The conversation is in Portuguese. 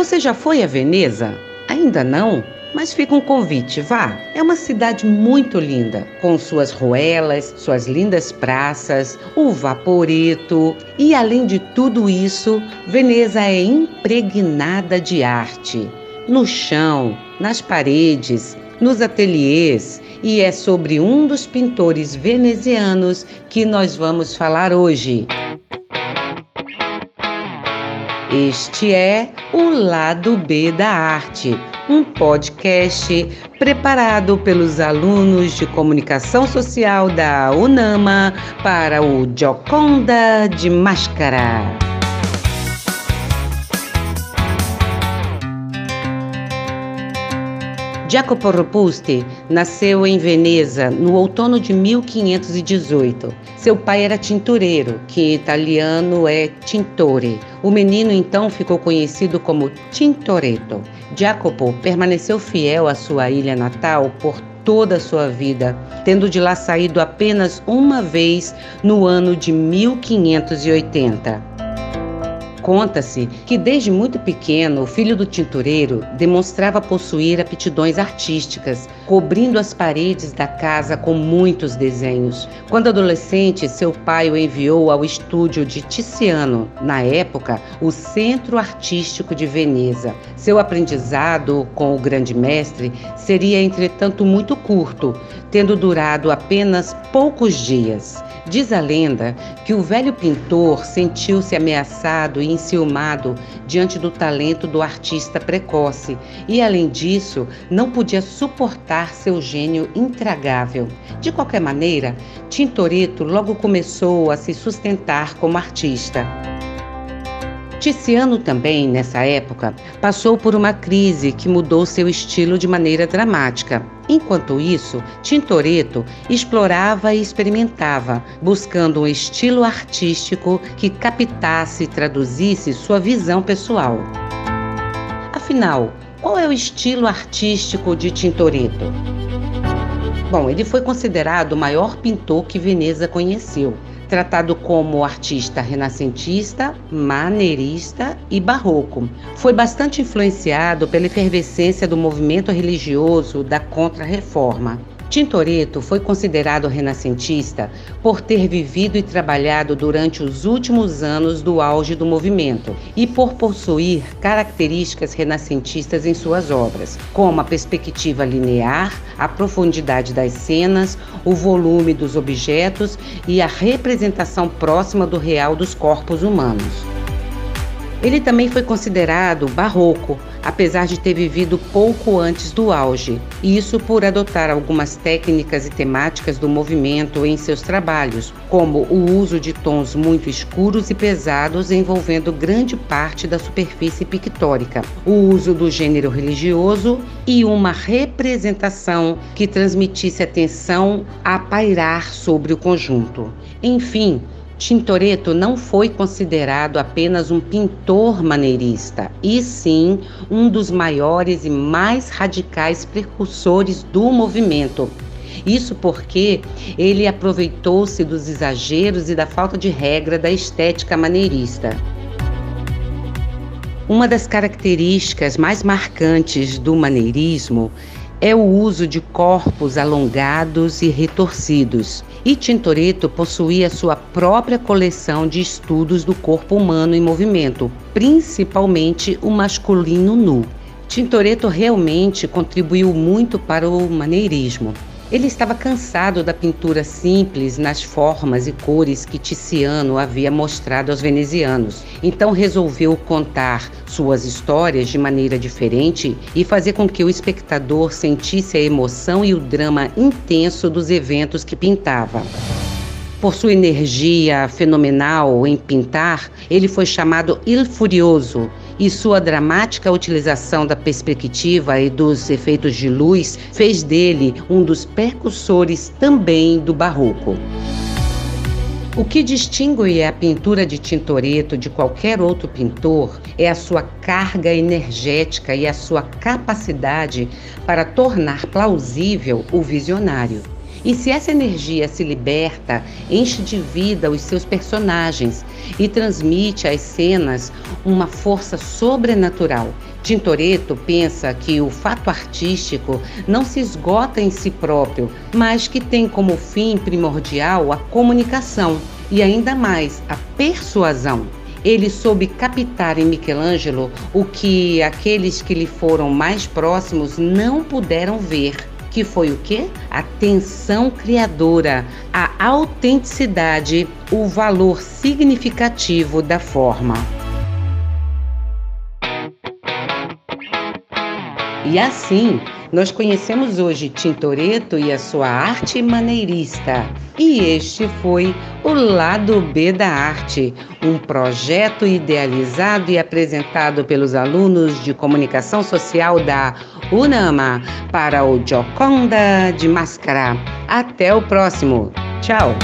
Você já foi a Veneza? Ainda não? Mas fica um convite, vá. É uma cidade muito linda, com suas ruelas, suas lindas praças, o vaporeto. E além de tudo isso, Veneza é impregnada de arte. No chão, nas paredes, nos ateliês, e é sobre um dos pintores venezianos que nós vamos falar hoje. Este é o Lado B da Arte, um podcast preparado pelos alunos de comunicação social da UNAMA para o Gioconda de Máscara. Jacopo Ropusti nasceu em Veneza no outono de 1518. Seu pai era tintureiro, que em italiano é tintore. O menino então ficou conhecido como Tintoretto. Jacopo permaneceu fiel à sua ilha natal por toda a sua vida, tendo de lá saído apenas uma vez no ano de 1580. Conta-se que desde muito pequeno o filho do tintureiro demonstrava possuir aptidões artísticas, cobrindo as paredes da casa com muitos desenhos. Quando adolescente, seu pai o enviou ao estúdio de Tiziano, na época, o Centro Artístico de Veneza. Seu aprendizado com o grande mestre seria, entretanto, muito curto, tendo durado apenas poucos dias. Diz a lenda que o velho pintor sentiu-se ameaçado e enciumado diante do talento do artista precoce e, além disso, não podia suportar seu gênio intragável. De qualquer maneira, Tintoretto logo começou a se sustentar como artista. Tiziano também, nessa época, passou por uma crise que mudou seu estilo de maneira dramática. Enquanto isso, Tintoretto explorava e experimentava, buscando um estilo artístico que captasse e traduzisse sua visão pessoal. Afinal, qual é o estilo artístico de Tintoretto? Bom, ele foi considerado o maior pintor que Veneza conheceu tratado como artista renascentista, maneirista e barroco. Foi bastante influenciado pela efervescência do movimento religioso da Contra-Reforma. Tintoretto foi considerado renascentista por ter vivido e trabalhado durante os últimos anos do auge do movimento e por possuir características renascentistas em suas obras, como a perspectiva linear, a profundidade das cenas, o volume dos objetos e a representação próxima do real dos corpos humanos. Ele também foi considerado barroco, apesar de ter vivido pouco antes do auge, isso por adotar algumas técnicas e temáticas do movimento em seus trabalhos, como o uso de tons muito escuros e pesados envolvendo grande parte da superfície pictórica, o uso do gênero religioso e uma representação que transmitisse atenção a pairar sobre o conjunto. Enfim, Tintoretto não foi considerado apenas um pintor maneirista, e sim um dos maiores e mais radicais precursores do movimento. Isso porque ele aproveitou-se dos exageros e da falta de regra da estética maneirista. Uma das características mais marcantes do maneirismo é o uso de corpos alongados e retorcidos. E Tintoretto possuía sua própria coleção de estudos do corpo humano em movimento, principalmente o masculino nu. Tintoretto realmente contribuiu muito para o maneirismo. Ele estava cansado da pintura simples nas formas e cores que Tiziano havia mostrado aos venezianos. Então resolveu contar suas histórias de maneira diferente e fazer com que o espectador sentisse a emoção e o drama intenso dos eventos que pintava. Por sua energia fenomenal em pintar, ele foi chamado Il Furioso e sua dramática utilização da perspectiva e dos efeitos de luz fez dele um dos percussores também do barroco. O que distingue a pintura de Tintoretto de qualquer outro pintor é a sua carga energética e a sua capacidade para tornar plausível o visionário. E se essa energia se liberta, enche de vida os seus personagens e transmite às cenas uma força sobrenatural. Tintoretto pensa que o fato artístico não se esgota em si próprio, mas que tem como fim primordial a comunicação e ainda mais a persuasão. Ele soube captar em Michelangelo o que aqueles que lhe foram mais próximos não puderam ver que foi o quê? A tensão criadora, a autenticidade, o valor significativo da forma. E assim, nós conhecemos hoje Tintoretto e a sua arte maneirista. E este foi o Lado B da Arte, um projeto idealizado e apresentado pelos alunos de comunicação social da UNAMA para o Joconda de Máscara. Até o próximo. Tchau!